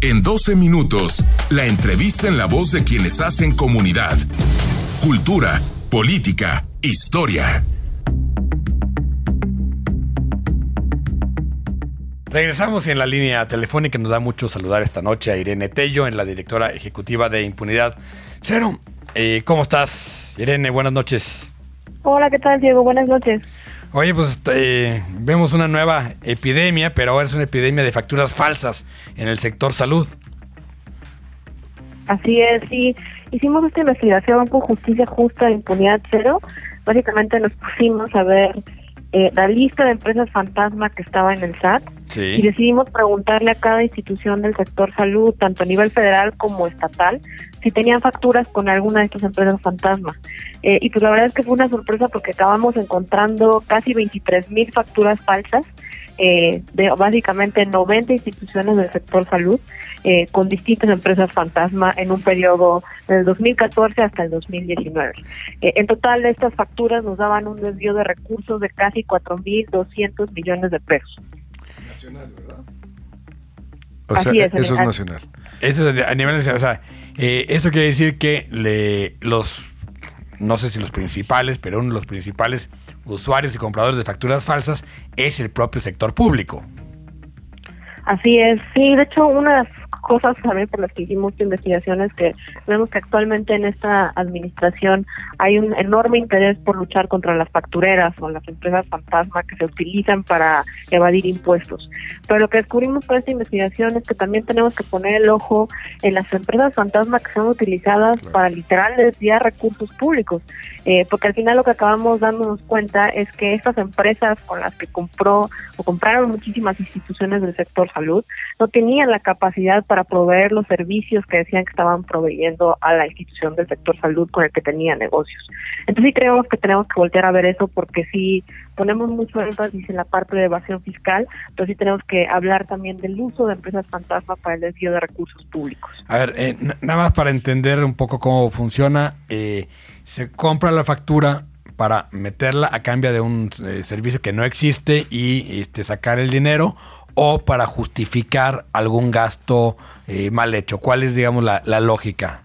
En 12 minutos, la entrevista en la voz de quienes hacen comunidad. Cultura, política, historia. Regresamos y en la línea telefónica nos da mucho saludar esta noche a Irene Tello, en la directora ejecutiva de Impunidad Cero. Eh, ¿Cómo estás, Irene? Buenas noches. Hola, ¿qué tal, Diego? Buenas noches. Oye, pues eh, vemos una nueva epidemia, pero ahora es una epidemia de facturas falsas en el sector salud. Así es, sí. Hicimos esta investigación con justicia justa e impunidad cero. Básicamente nos pusimos a ver eh, la lista de empresas fantasma que estaba en el SAT y decidimos preguntarle a cada institución del sector salud, tanto a nivel federal como estatal, si tenían facturas con alguna de estas empresas fantasma. Eh, y pues la verdad es que fue una sorpresa porque acabamos encontrando casi 23 mil facturas falsas eh, de básicamente 90 instituciones del sector salud eh, con distintas empresas fantasma en un periodo del 2014 hasta el 2019. Eh, en total, estas facturas nos daban un desvío de recursos de casi 4.200 millones de pesos. Nacional, ¿verdad? O sea, eso es nacional. Eso es a nivel nacional. O sea, eso quiere decir que le, los, no sé si los principales, pero uno de los principales usuarios y compradores de facturas falsas es el propio sector público. Así es, sí, de hecho una de las cosas también por las que hicimos esta investigación es que vemos que actualmente en esta administración hay un enorme interés por luchar contra las factureras o las empresas fantasma que se utilizan para evadir impuestos. Pero lo que descubrimos por esta investigación es que también tenemos que poner el ojo en las empresas fantasma que son utilizadas para literal desviar recursos públicos, eh, porque al final lo que acabamos dándonos cuenta es que estas empresas con las que compró o compraron muchísimas instituciones del sector salud no tenían la capacidad para proveer los servicios que decían que estaban proveyendo a la institución del sector salud con el que tenía negocios. Entonces sí creemos que tenemos que voltear a ver eso porque sí ponemos mucho énfasis en la parte de evasión fiscal, pero sí tenemos que hablar también del uso de empresas fantasma para el desvío de recursos públicos. A ver, eh, nada más para entender un poco cómo funciona, eh, se compra la factura para meterla a cambio de un eh, servicio que no existe y este, sacar el dinero o para justificar algún gasto eh, mal hecho? ¿Cuál es, digamos, la, lógica?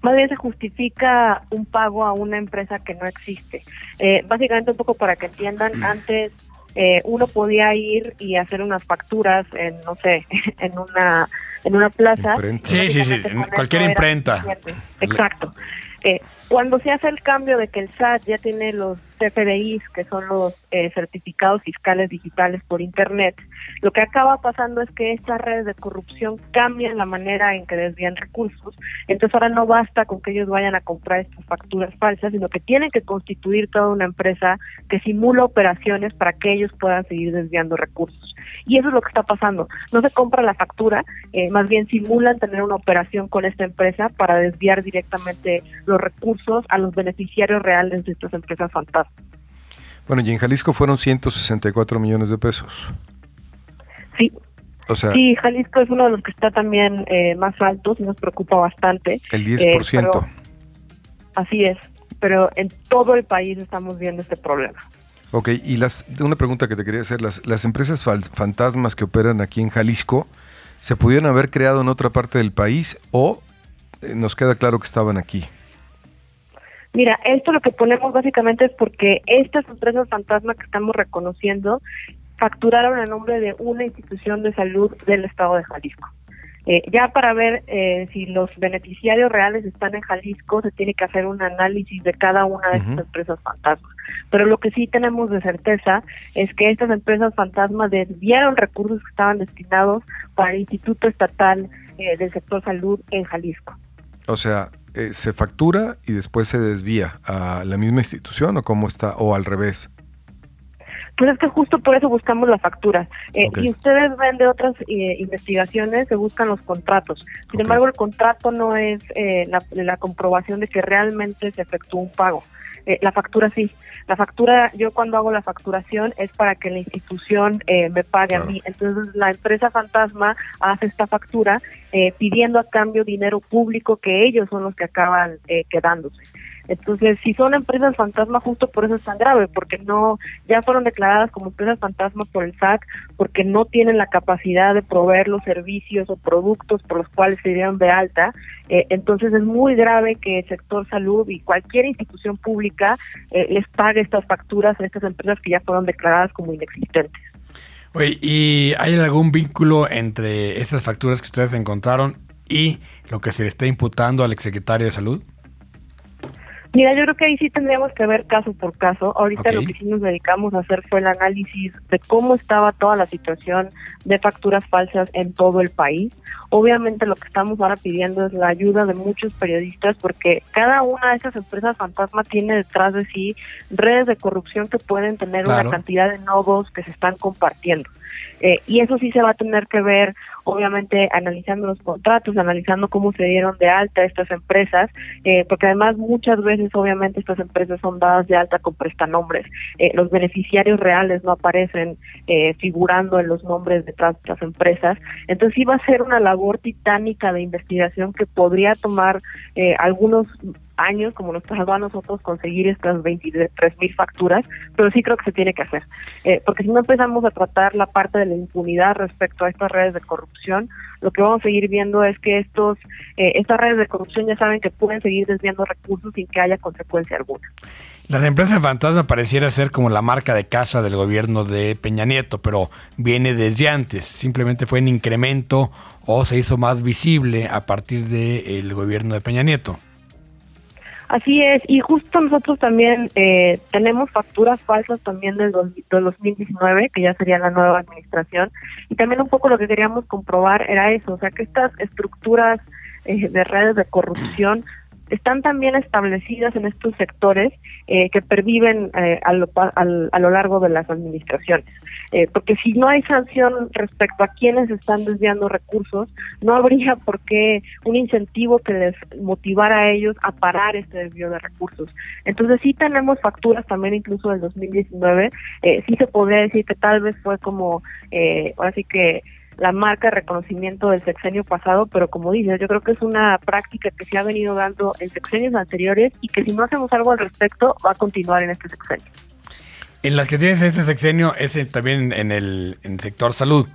Más bien se justifica un pago a una empresa que no existe. Eh, básicamente, un poco para que entiendan, mm. antes eh, uno podía ir y hacer unas facturas en, no sé, en una en una plaza. Sí, sí, sí, cualquier imprenta. Exacto. Eh, cuando se hace el cambio de que el SAT ya tiene los CFDIs, que son los eh, certificados fiscales digitales por Internet, lo que acaba pasando es que estas redes de corrupción cambian la manera en que desvían recursos. Entonces ahora no basta con que ellos vayan a comprar estas facturas falsas, sino que tienen que constituir toda una empresa que simula operaciones para que ellos puedan seguir desviando recursos. Y eso es lo que está pasando. No se compra la factura, eh, más bien simulan tener una operación con esta empresa para desviar directamente los recursos a los beneficiarios reales de estas empresas fantasmas. Bueno, y en Jalisco fueron 164 millones de pesos. Sí. O sea, sí, Jalisco es uno de los que está también eh, más altos y nos preocupa bastante. El 10%. Eh, así es, pero en todo el país estamos viendo este problema. Ok, y las, una pregunta que te quería hacer, las, las empresas fantasmas que operan aquí en Jalisco, ¿se pudieron haber creado en otra parte del país o eh, nos queda claro que estaban aquí? Mira, esto lo que ponemos básicamente es porque estas empresas fantasma que estamos reconociendo facturaron a nombre de una institución de salud del estado de Jalisco. Eh, ya para ver eh, si los beneficiarios reales están en Jalisco, se tiene que hacer un análisis de cada una de estas empresas fantasmas. Pero lo que sí tenemos de certeza es que estas empresas fantasmas desviaron recursos que estaban destinados para el Instituto Estatal eh, del Sector Salud en Jalisco. O sea, eh, se factura y después se desvía a la misma institución o cómo está o al revés? Pues es que justo por eso buscamos la factura. Eh, Y ustedes ven de otras eh, investigaciones, se buscan los contratos. Sin embargo, el contrato no es eh, la, la, comprobación de que realmente se efectuó un pago. Eh, la factura sí. La factura, yo cuando hago la facturación es para que la institución eh, me pague a mí. Entonces la empresa fantasma hace esta factura eh, pidiendo a cambio dinero público que ellos son los que acaban quedándose. Entonces, si son empresas fantasma, justo por eso es tan grave, porque no ya fueron declaradas como empresas fantasma por el SAC, porque no tienen la capacidad de proveer los servicios o productos por los cuales se dieron de alta. Eh, entonces, es muy grave que el sector salud y cualquier institución pública eh, les pague estas facturas a estas empresas que ya fueron declaradas como inexistentes. Oye, ¿y hay algún vínculo entre estas facturas que ustedes encontraron y lo que se le está imputando al exsecretario de Salud? Mira, yo creo que ahí sí tendríamos que ver caso por caso. Ahorita lo que sí nos dedicamos a hacer fue el análisis de cómo estaba toda la situación de facturas falsas en todo el país. Obviamente lo que estamos ahora pidiendo es la ayuda de muchos periodistas porque cada una de esas empresas fantasma tiene detrás de sí redes de corrupción que pueden tener una cantidad de nodos que se están compartiendo. Eh, y eso sí se va a tener que ver, obviamente, analizando los contratos, analizando cómo se dieron de alta estas empresas, eh, porque además muchas veces, obviamente, estas empresas son dadas de alta con prestanombres. Eh, los beneficiarios reales no aparecen figurando en los nombres detrás de estas empresas. Entonces sí va a ser una labor titánica de investigación que podría tomar algunos años, como nos tardó a nosotros conseguir estas 23 mil facturas, pero sí creo que se tiene que hacer. Eh, porque si no empezamos a tratar la parte de la impunidad respecto a estas redes de corrupción, lo que vamos a seguir viendo es que estos eh, estas redes de corrupción ya saben que pueden seguir desviando recursos sin que haya consecuencia alguna. Las empresas fantasma pareciera ser como la marca de casa del gobierno de Peña Nieto, pero viene desde antes. Simplemente fue en incremento o se hizo más visible a partir del gobierno de Peña Nieto. Así es, y justo nosotros también eh, tenemos facturas falsas también del, 2019, que ya sería la nueva administración, y también un poco lo que queríamos comprobar era eso, o sea, que estas estructuras eh, de redes de corrupción están también establecidas en estos sectores eh, que perviven eh, a, lo, a, lo, largo de las administraciones. Eh, porque si no hay sanción respecto a quienes están desviando recursos, no habría por qué un incentivo que les motivara a ellos a parar este desvío de recursos. Entonces sí tenemos facturas también incluso del 2019, sí se podría decir que tal vez fue como, ahora sí que la marca de reconocimiento del sexenio pasado, pero como dices, yo creo que es una práctica que se ha venido dando en sexenios anteriores y que si no hacemos algo al respecto va a continuar en este sexenio. En las que tienes este sexenio es también en el, sector salud.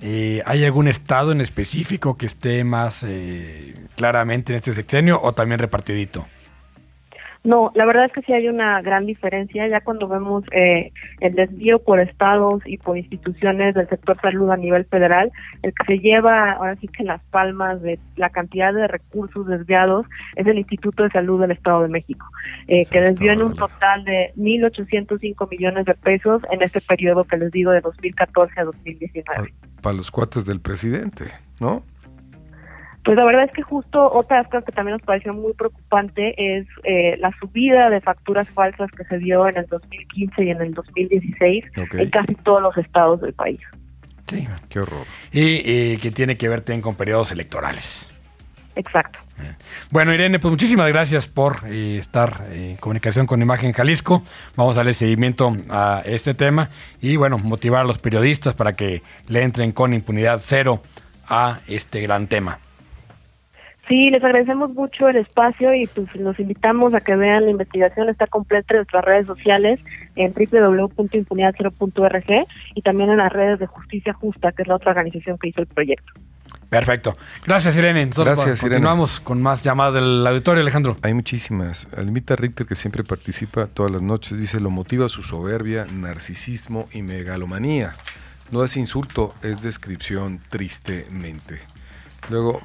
Eh, ¿Hay algún estado en específico que esté más eh, claramente en este sexenio o también repartidito? No, la verdad es que sí hay una gran diferencia. Ya cuando vemos eh, el desvío por estados y por instituciones del sector salud a nivel federal, el que se lleva ahora sí que las palmas de la cantidad de recursos desviados es el Instituto de Salud del Estado de México, eh, que desvió en un total de 1.805 millones de pesos en este periodo que les digo de 2014 a 2019. Para los cuates del presidente, ¿no? Pues la verdad es que justo otra cosa que también nos pareció muy preocupante es eh, la subida de facturas falsas que se dio en el 2015 y en el 2016 en casi todos los estados del país. Sí, qué horror. Y, que tiene que ver también con periodos electorales. Exacto. Eh. Bueno, Irene, pues muchísimas gracias por eh, estar en comunicación con Imagen Jalisco. Vamos a darle seguimiento a este tema y, bueno, motivar a los periodistas para que le entren con impunidad cero a este gran tema. Sí, les agradecemos mucho el espacio y pues los invitamos a que vean la investigación, está completa en nuestras redes sociales en www.impunidad0.org y también en las redes de Justicia Justa, que es la otra organización que hizo el proyecto. Perfecto. Gracias, Irene. Gracias, continuamos con más llamadas del auditorio, Alejandro. Hay muchísimas. Almita Richter, que siempre participa todas las noches, dice, lo motiva su soberbia, narcisismo y megalomanía. No es insulto, es descripción tristemente. Luego,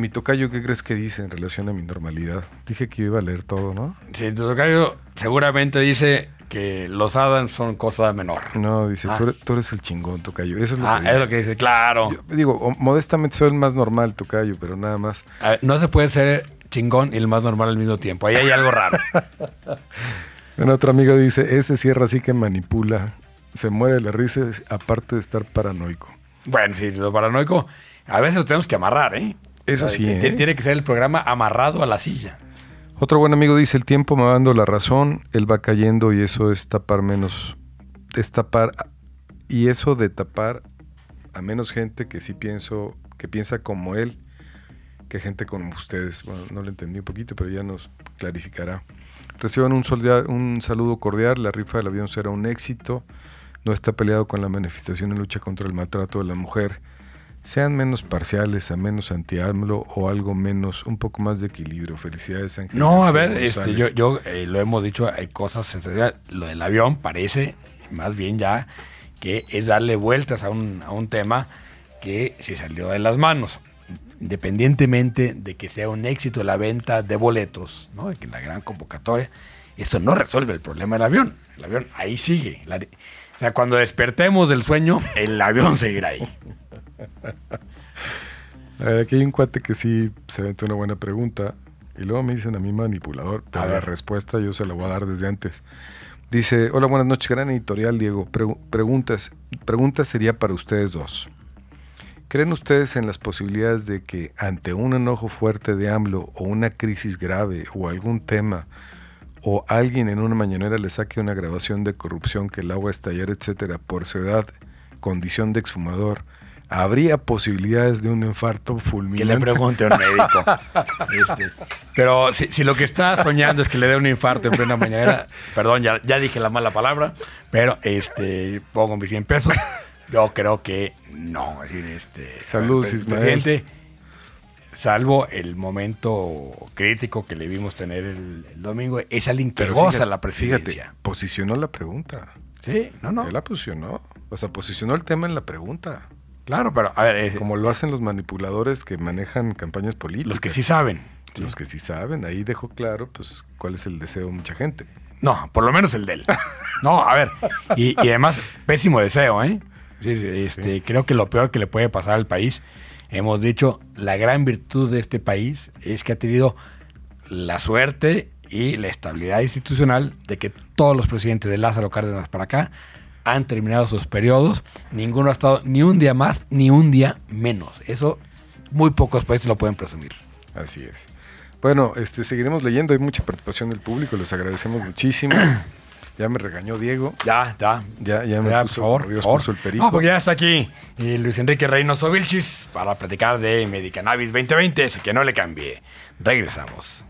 mi tocayo, ¿qué crees que dice en relación a mi normalidad? Dije que iba a leer todo, ¿no? Sí, tu tocayo seguramente dice que los Adams son cosa menor. No, dice, ah. tú, eres, el chingón, tocayo. Eso es lo ah, que dice. es lo que dice, claro. digo, modestamente soy el más normal, tocayo, pero nada más. no se puede ser chingón y el más normal al mismo tiempo. Ahí hay algo raro. bueno, otro amigo dice, ese cierra así que manipula. Se muere de la risa, aparte de estar paranoico. Bueno, sí, lo paranoico a veces lo tenemos que amarrar, ¿eh? Eso sí. ¿eh? Tiene que ser el programa amarrado a la silla. Otro buen amigo dice, el tiempo me va dando la razón, él va cayendo y eso es tapar menos, es tapar, y eso de tapar a menos gente que sí pienso, que piensa como él, que gente como ustedes. Bueno, no lo entendí un poquito, pero ya nos clarificará. Reciban un, solda- un saludo cordial. La rifa del avión será un éxito. No está peleado con la manifestación en lucha contra el maltrato de la mujer. Sean menos parciales, a menos anti-AMLO o algo menos, un poco más de equilibrio. Felicidades, Ángel. No, a ver, este, yo, yo eh, lo hemos dicho, hay cosas. Lo del avión parece más bien ya que es darle vueltas a un, a un tema que se salió de las manos. Independientemente de que sea un éxito la venta de boletos, ¿no? de que la gran convocatoria, eso no resuelve el problema del avión. El avión ahí sigue. La- o sea, cuando despertemos del sueño, el avión seguirá ahí. A ver, aquí hay un cuate que sí se aventó una buena pregunta y luego me dicen a mí manipulador, pero A la ver. respuesta yo se la voy a dar desde antes. Dice, hola, buenas noches, gran editorial, Diego. Pregu- preguntas, pregunta sería para ustedes dos. ¿Creen ustedes en las posibilidades de que ante un enojo fuerte de AMLO o una crisis grave o algún tema o alguien en una mañanera le saque una grabación de corrupción que el agua estallar, etcétera, por su edad, condición de exfumador, habría posibilidades de un infarto Que fulminante? le pregunte a un médico. Este, pero si, si lo que está soñando es que le dé un infarto en plena mañanera, perdón, ya, ya dije la mala palabra, pero este pongo mis 100 pesos. Yo creo que no. Es decir, este, Ismael. presidente, salvo el momento crítico que le vimos tener el, el domingo, es alguien que goza fíjate- la presidencia. Fíjate, posicionó la pregunta. Sí, no, no. Él la posicionó. O sea, posicionó el tema en la pregunta. Claro, pero a ver, eh, Como lo hacen los manipuladores que manejan campañas políticas. los que sí saben. Los que sí saben. Ahí dejó claro, pues, cuál es el deseo de mucha gente. No, por lo menos el de él. No, a ver. Y, y además, pésimo deseo, ¿eh? Sí, sí, este, Creo que lo peor que le puede pasar al país, hemos dicho, la gran virtud de este país es que ha tenido la suerte y la estabilidad institucional de que todos los presidentes de Lázaro Cárdenas para acá han terminado sus periodos. Ninguno ha estado ni un día más ni un día menos. Eso muy pocos países lo pueden presumir. Así es. Bueno, este, seguiremos leyendo. Hay mucha participación del público. Les agradecemos muchísimo. ya me regañó Diego. Ya, ya. Ya, ya me Ya, puso, por favor, Dios por favor. el perico. No, porque ya está aquí y Luis Enrique Reynoso Vilchis para platicar de Medicanabis 2020, así que no le cambie. Regresamos.